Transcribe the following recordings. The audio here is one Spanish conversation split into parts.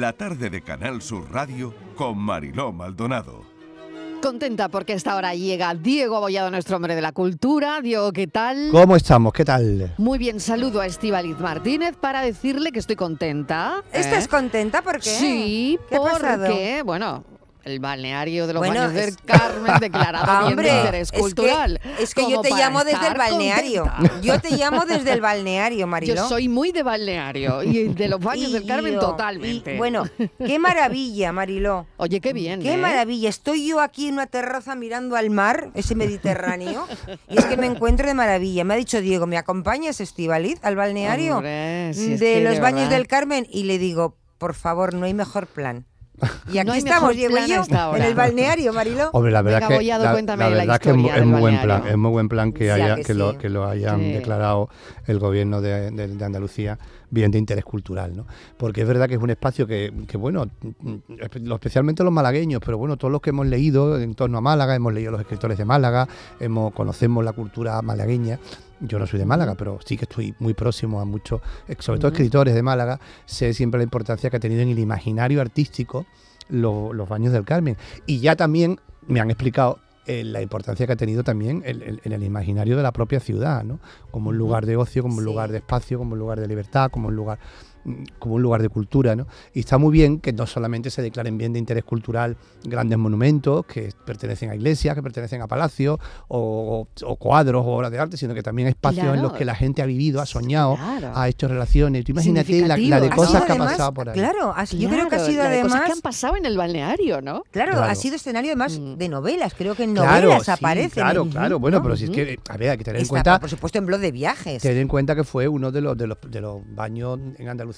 la tarde de Canal Sur Radio con Mariló Maldonado. Contenta porque a esta hora llega Diego Abollado, nuestro hombre de la cultura. Diego, ¿qué tal? ¿Cómo estamos? ¿Qué tal? Muy bien, saludo a Estivaliz Martínez para decirle que estoy contenta. ¿Estás ¿eh? contenta? ¿Por qué? Sí, ¿Qué ha porque, pasado? bueno, el balneario de los Bueno, baños del es- Carmen declarado bien Hombre, de interés es que- cultural. Es que, yo te llamo desde el balneario. contenta. Yo te llamo desde el balneario, Mariló. Yo soy muy de balneario y de los baños Y del Carmen yo- totalmente. y, bueno, qué maravilla, Mariló. Oye, qué bien. Qué ¿eh? maravilla. Estoy yo aquí en una terraza mirando al mar, ese Mediterráneo, y es que me encuentro de maravilla. Me ha dicho Diego, ¿me acompañas, Estivaliz, al balneario Hombre, si de los de baños del Carmen? Y le digo, por favor, no hay mejor plan. Y aquí No estamos, Diego y yo, en el balneario, Mariló. Hombre, la verdad Venga, que la, cuéntame la la verdad que es, muy buen plan, es muy buen plan que Ya haya que que, lo, sí. que lo hayan Sí. declarado el gobierno de, de- de Andalucía bien de interés cultural, ¿no? Porque es verdad que es un espacio que, que, bueno, especialmente los malagueños, pero bueno, todos los que hemos leído en torno a Málaga, hemos leído los escritores de Málaga, hemos conocemos la cultura malagueña. Yo no soy de Málaga, pero sí que estoy muy próximo a muchos, eh, sobre todo escritores de Málaga, sé siempre la importancia que ha tenido en el imaginario artístico lo- los baños del Carmen. Y ya también me han explicado eh, la importancia que ha tenido también el- el- en el imaginario de la propia ciudad, ¿no? Como un lugar de ocio, como un Sí. lugar de espacio, como un lugar de libertad, como un lugar como un lugar de cultura, ¿no? Y está muy bien que no solamente se declaren bien de interés cultural grandes monumentos que pertenecen a iglesias, que pertenecen a palacios, o, o cuadros o obras de arte, sino que también hay espacios en los que la gente ha vivido, ha soñado, Claro. ha hecho relaciones. Tú imagínate la, la de. Ha cosas que ha además- pasado por ahí. Claro, ha- yo creo que ha sido la de además... cosas que han pasado en el balneario, ¿no? Claro, Claro. ha sido escenario además Mm. de novelas. Creo que en Claro, novelas sí, aparecen. Claro, claro. Bueno, ¿no? pero si es que, a ver, hay que tener en cuenta por supuesto, en blog de viajes. Ten en cuenta que fue uno de los, de los, de los baños en Andalucía,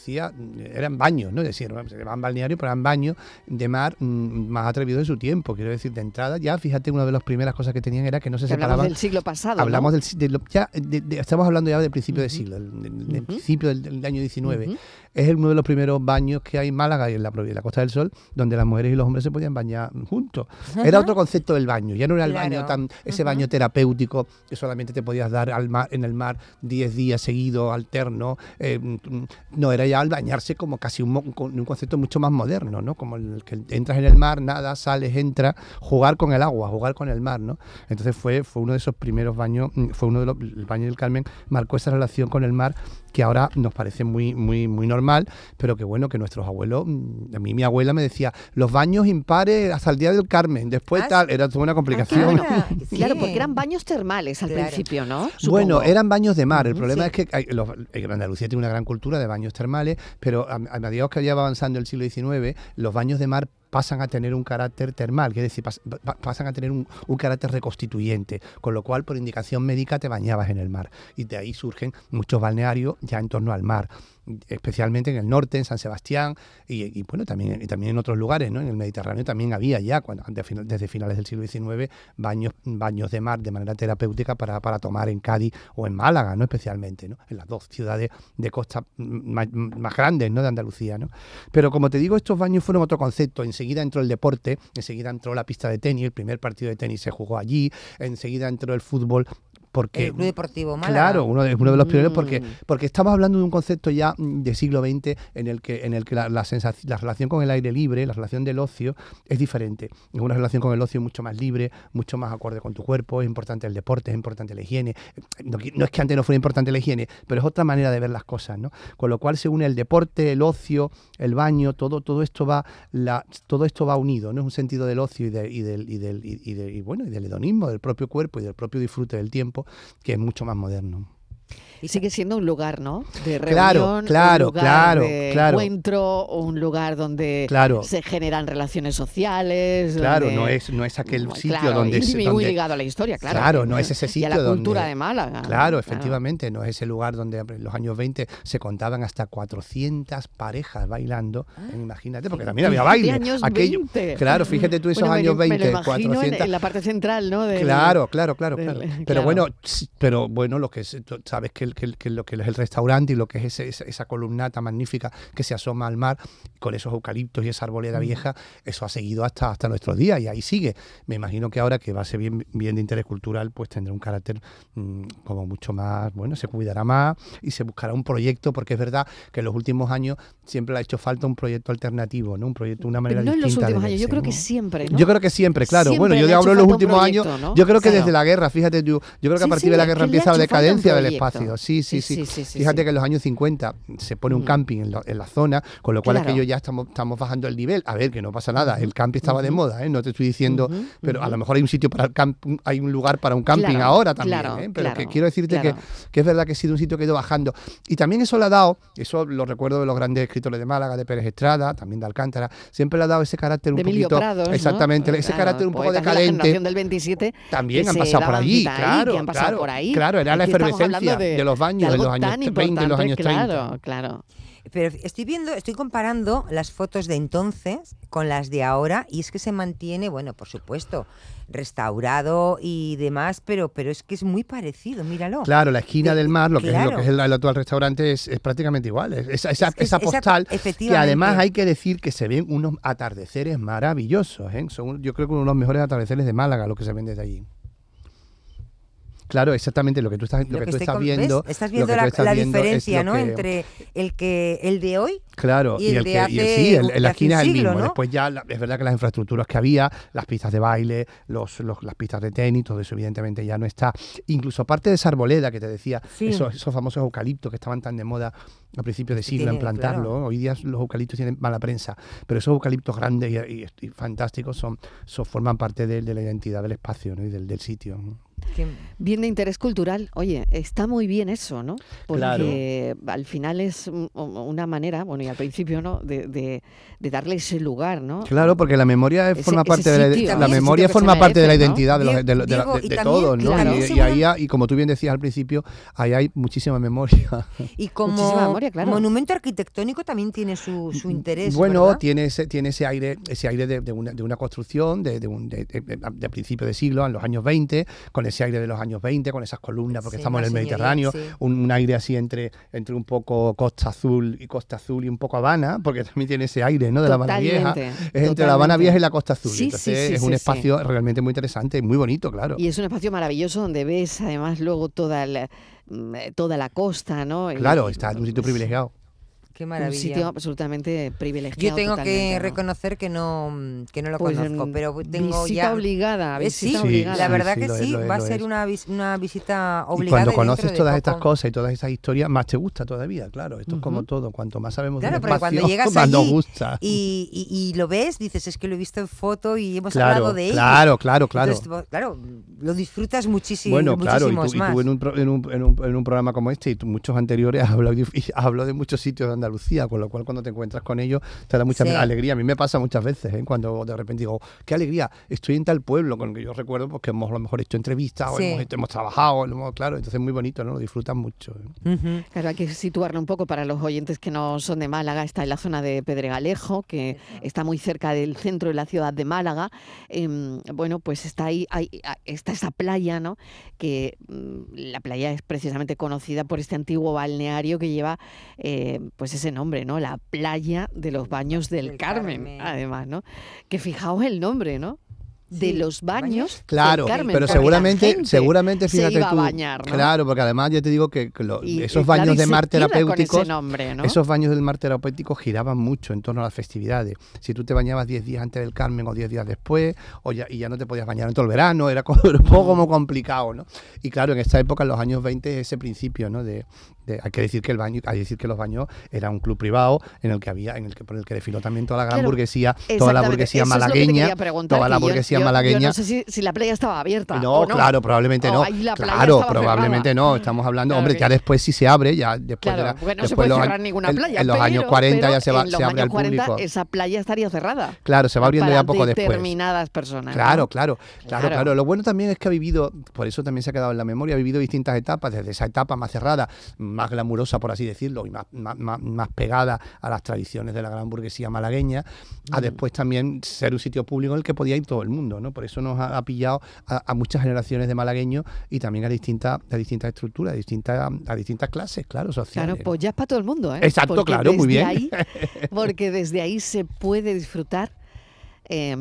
eran baños, ¿no? Es decir, se llamaban balnearios, pero eran baños de mar mm, más atrevidos de su tiempo. Quiero decir, de entrada, ya fíjate, una de las primeras cosas que tenían era que no se Que hablamos separaban. del siglo pasado. Hablamos ¿no? del, de ya, de- de- estamos hablando ya del principio de siglo, del, del- del principio del, del año 19. Ujú. Es uno de los primeros baños que hay en Málaga y en la, en la Costa del Sol, donde las mujeres y los hombres se podían bañar juntos. Era otro concepto del baño, ya no era el Claro. baño tan, ese baño terapéutico que solamente te podías dar al mar, en el mar 10 días seguidos, alterno. eh, mm, no, era ya al bañarse como casi un, un concepto mucho más moderno, ¿no? Como el que entras en el mar, nada, sales, entras, jugar con el agua, jugar con el mar, ¿no? Entonces fue, fue uno de esos primeros baños, mm, fue uno de los, el baño del Carmen marcó esa relación con el mar que ahora nos parece muy, muy, muy normal, pero que bueno, que nuestros abuelos, mm, a mí mi abuela me decía, los baños impares hasta el día del Carmen, después Ah, tal, era toda una complicación. Ah, Claro, sí. porque eran baños termales al Claro. principio, ¿no? Bueno, eran baños de mar. El problema sí. es que hay- los- Andalucía tiene una gran cultura de baños termales, pero a, a medida que ya va avanzando el siglo XIX, los baños de mar pasan a tener un carácter termal, quiere decir, pas- pa- pasan a tener un, un carácter reconstituyente, con lo cual por indicación médica te bañabas en el mar. Y de ahí surgen muchos balnearios ya en torno al mar, especialmente en el norte, en San Sebastián, y, bueno, también, y también en otros lugares, ¿no? En el Mediterráneo también había ya, cuando, desde finales del siglo XIX, baños, baños de mar de manera terapéutica para, para tomar en Cádiz o en Málaga, ¿no? Especialmente, ¿no? En las dos ciudades de costa más, más grandes, ¿no? De Andalucía, ¿no? Pero como te digo, estos baños fueron otro concepto. Enseguida entró el deporte, enseguida entró la pista de tenis, el primer partido de tenis se jugó allí, enseguida entró el fútbol. Porque, El Club Deportivo Málaga. Claro, uno de, uno de los primeros porque, Mm. porque estamos hablando de un concepto ya de siglo XX en el que, en el que la, la, sensaci- la relación con el aire libre, la relación del ocio, es diferente. Es una relación con el ocio mucho más libre, mucho más acorde con tu cuerpo, es importante el deporte, es importante la higiene. No, no es que antes no fuera importante la higiene, pero es otra manera de ver las cosas, ¿no? Con lo cual se une el deporte, el ocio, el baño, todo, todo esto va, la, todo esto va unido, ¿no? Es un sentido del ocio y, de- y del, y del, y, y de- y bueno, y del hedonismo, del propio cuerpo y del propio disfrute del tiempo, que es mucho más moderno. Y sigue siendo un lugar, ¿no? De Claro, reunión, claro, un lugar claro, de claro. encuentro, un lugar donde Claro. se generan relaciones sociales. Claro, donde- no es, no es aquel sitio claro, donde... y se- muy donde- ligado a la historia, claro. Claro, no es ese Y a la sitio cultura donde- de Málaga. Claro, efectivamente, no es ese lugar donde en los años 20 se contaban hasta 400 parejas bailando. Imagínate, porque también había baile. años Aquello, 20. Claro, fíjate tú esos Bueno, me años me 20, lo imagino en- 400. En, la parte central, ¿no? Claro, claro, claro, claro. Pero claro. bueno, pero bueno, lo que sabes que que, el- que el- que lo que es el restaurante y lo que es ese- esa, esa columnata magnífica que se asoma al mar con esos eucaliptos y esa arboleda vieja, eso ha seguido hasta, hasta nuestros días y ahí sigue. Me imagino que ahora que va a ser bien, bien de interés cultural, pues tendrá un carácter mm, como mucho más, bueno, se cuidará más y se buscará un proyecto, porque es verdad que en los últimos años siempre le ha hecho falta un proyecto alternativo, ¿no? Un proyecto, una manera Pero no en los distinta últimos años, yo creo que siempre, ¿no? Yo creo que siempre, claro. Siempre bueno, yo te ha hablo en los últimos años. Yo creo que Claro. desde la guerra, fíjate tú, yo creo que Sí, a partir sí, de la guerra empieza la decadencia del espacio. Sí, sí, Sí, fíjate que en los años 50 se pone un Mm. camping en, lo- en la zona, con lo cual Claro. aquello ya estamos, estamos bajando el nivel. A ver, que no pasa nada. El camping estaba de moda, ¿eh? No te estoy diciendo, pero a lo mejor hay un sitio para el camp- hay un lugar para un camping Claro, ahora también, claro, ¿eh? Pero que quiero decirte que, que es verdad que ha sido un sitio que ha ido bajando. Y también eso le ha dado, eso lo recuerdo de los grandes escritores de Málaga, de Pérez Estrada, también de Alcántara, siempre le ha dado ese carácter un de poquito. Prados, ¿no? exactamente, ese carácter un poco de la decadente. generación del 27 También que han pasado por allí, ahí, claro, que han pasado claro, por ahí. claro, era la efervescencia hablando de los baños de los años tan 20 y los años 30. Claro, claro. Pero estoy viendo, estoy comparando las fotos de entonces con las de ahora y es que se mantiene, bueno, por supuesto, restaurado y demás, pero, pero es que es muy parecido, míralo. Claro, la esquina De- del mar, lo que es lo que es el, el actual restaurante, es, es prácticamente igual. Es- esa, esa, Es que esa postal, que además hay que decir que se ven unos atardeceres maravillosos. ¿eh? Son, yo creo que uno de los mejores atardeceres de Málaga, lo que se ven desde allí. Claro, exactamente lo que tú estás, lo que tú estás viendo. ¿ves? Estás lo viendo que la, estás la viendo es diferencia, ¿no? que- Entre el que el de hoy Claro, Y y, el de que, y el- hace sí, el- la esquina es el mismo. ¿no? Después ya, la- es verdad que las infraestructuras que había, las pistas de baile, los, los- las pistas de tenis, todo eso evidentemente ya no está. Incluso aparte de esa arboleda que te decía, Sí. esos, esos famosos eucaliptos que estaban tan de moda a principios de siglo en plantarlo. Hoy día los eucaliptos tienen mala prensa, pero esos eucaliptos grandes y, y- y fantásticos son, son- forman parte de, de la identidad del espacio ¿no? y del, del sitio. ¿no? Bien de interés cultural. Oye, está muy bien eso, ¿no? Porque al final es un- una manera, bueno, y al principio, ¿no? De, de- de darle ese lugar, ¿no? Claro, porque la memoria Ese- forma parte de la, memoria forma parte de la identidad de, los- de, los- de la- Diego, de- y de también- todos, ¿no? claro. Y, ahí, y como tú bien decías al principio, ahí hay muchísima memoria. y como Muchísima memoria, claro. monumento arquitectónico también tiene su, su interés. bueno, ¿verdad? tiene ese, tiene ese aire, ese aire de, de una, de una construcción de, de, un, de, de- de principio de siglo, en los años 20, con ese aire de los años 20, con esas columnas, porque Sí, estamos en el Mediterráneo, sí. un, un aire así entre, entre un poco Costa Azul y Costa Azul y un poco Habana, porque también tiene ese aire, ¿no? De la Habana Vieja. Totalmente, Es entre la Habana. Vieja y la Costa Azul. Sí, Entonces sí, sí, es un espacio realmente muy interesante y muy bonito, claro. Y es un espacio maravilloso donde ves además luego toda la, mm, toda la costa, ¿no? Claro, está en un sitio es privilegiado. Qué Un maravilla. sitio absolutamente privilegiado. Yo tengo que reconocer que no, que no lo Pues, conozco, mm, pero tengo visita ya... obligada, Eh, visita sí, obligada. la verdad sí, que sí, es, va a ser una, vis- una visita Y obligada. cuando dentro conoces de todas estas cosas y todas estas historias, más te gusta todavía, claro. Esto es como todo. Cuanto más sabemos Claro, porque espacio, cuando llegas más nos gusta. Y, y- y lo ves, dices, es que lo he visto en foto y hemos Claro, hablado de ello. claro, claro, claro. Entonces, claro, lo disfrutas muchísimo, bueno, claro, y tú, y en, un, pro- en, un, en, un, en un programa como este y tú muchos anteriores has hablado, y hablo de muchos sitios de Andalucía, con lo cual cuando te encuentras con ellos te da mucha Sí. alegría. A mí me pasa muchas veces, ¿eh? cuando de repente digo, qué alegría, estoy en tal pueblo, con el que yo recuerdo pues, que hemos a lo mejor hecho entrevistas o hemos, hemos trabajado, hemos- claro, entonces es muy bonito, ¿no? Lo disfrutan mucho. ¿eh? Claro, hay que situarlo un poco para los oyentes que no son de Málaga. Está en la zona de Pedregalejo, que está muy cerca del centro de la ciudad de Málaga. Em, bueno, pues está ahí, ahí- está esa playa, ¿no? Que mm, la playa es precisamente conocida por este antiguo balneario que lleva, eh, pues ese nombre, ¿no? La playa de los baños del, Del Carmen, Carmen. además, ¿no? Que fijaos el nombre, ¿no? De Sí, los baños, Claro, del Carmen, pero seguramente, seguramente se fíjate iba a tú, claro, porque además yo te digo que, lo- Y- esos claro, baños de mar terapéuticos, ese nombre, ¿no? esos baños del mar terapéutico giraban mucho en torno a las festividades. Si tú te bañabas 10 días antes del Carmen o 10 días después, o ya, y ya no te podías bañar en todo el verano, era, como- era un poco como complicado, ¿no? Y claro, en esta época, en los años 20, ese principio, ¿no? De, de- hay que decir que el baño, hay que decir que los baños era un club privado en el que había, en el que por el que desfiló también toda la gran Claro, burguesía, toda la burguesía que malagueña, toda la yo- yo- malagueña. no sé si, si la playa estaba abierta. No, o no. claro, probablemente O no. claro, probablemente cerrada. no. Estamos hablando, Claro hombre, que- ya después sí se abre, ya después Claro, de la, porque no se después puede los cerrar años- ninguna playa. en los años pero- 40 pero ya se, va, en los se abre al años 40 público. esa playa estaría cerrada. Claro, se va abriendo ya poco después. determinadas personas. Claro, claro, claro, Claro. Lo bueno también es que ha vivido, por eso también se ha quedado en la memoria, ha vivido distintas etapas, desde esa etapa más cerrada, más glamurosa, por así decirlo, y más, más, más- pegada a las tradiciones de la gran burguesía malagueña, a después también ser un sitio público en el que podía ir todo el mundo, ¿no? Por eso nos ha, ha pillado a, a muchas generaciones de malagueños y también a distintas, a distintas estructuras, a distintas, a distintas clases, claro, sociales. Claro, pues ya es para todo el mundo, ¿eh? Exacto, Porque claro, muy bien. ahí- porque desde ahí se puede disfrutar, eh,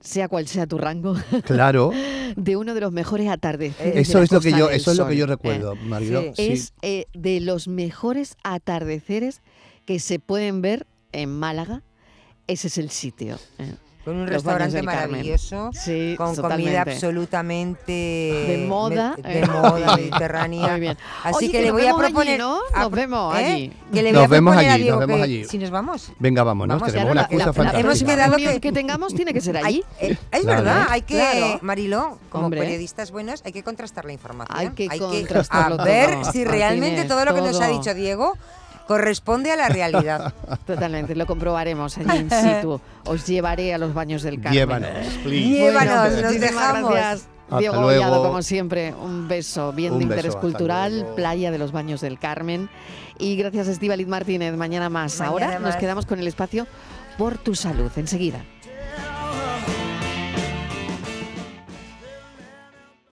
sea cual sea tu rango, Claro, de uno de los mejores atardeceres. de eso es lo que yo, del eso es lo que Sol, yo recuerdo, Mariló. Sí. Es eh, de los mejores atardeceres que se pueden ver en Málaga. Ese es el sitio. ¿eh? Con un Los restaurante maravilloso. Sí, Con totalmente. comida absolutamente De moda, me- de eh. moda mediterránea. Muy bien. Así Oye, que que le nos voy a vemos allí, proponer. ¿no? a- Nos vemos ¿eh? allí. Que le Nos voy a vemos proponer a allí, Diego nos vemos que- allí. Si nos vamos. Venga, vámonos, Vamos, tenemos una la- excusa la- la fantástica. Hemos quedado que- que tengamos tiene que ser Hay- allí. eh, es Claro. verdad, hay que, Claro. Mariló, como Hombre. periodistas buenos, hay que contrastar la información. Hay que contrastarlo a ver todo, si realmente todo lo que nos ha dicho Diego corresponde a la realidad. Totalmente, lo comprobaremos allí in situ. Os llevaré a los baños del Carmen. Llévanos, please. Llévanos, nos dejamos. Gracias. Hasta Diego luego. Collado, como siempre, un beso bien Un de interés cultural, playa de los Baños del Carmen. Y gracias, Estíbaliz Martínez. Mañana más. Mañana Ahora nos quedamos con el espacio por tu salud. Enseguida.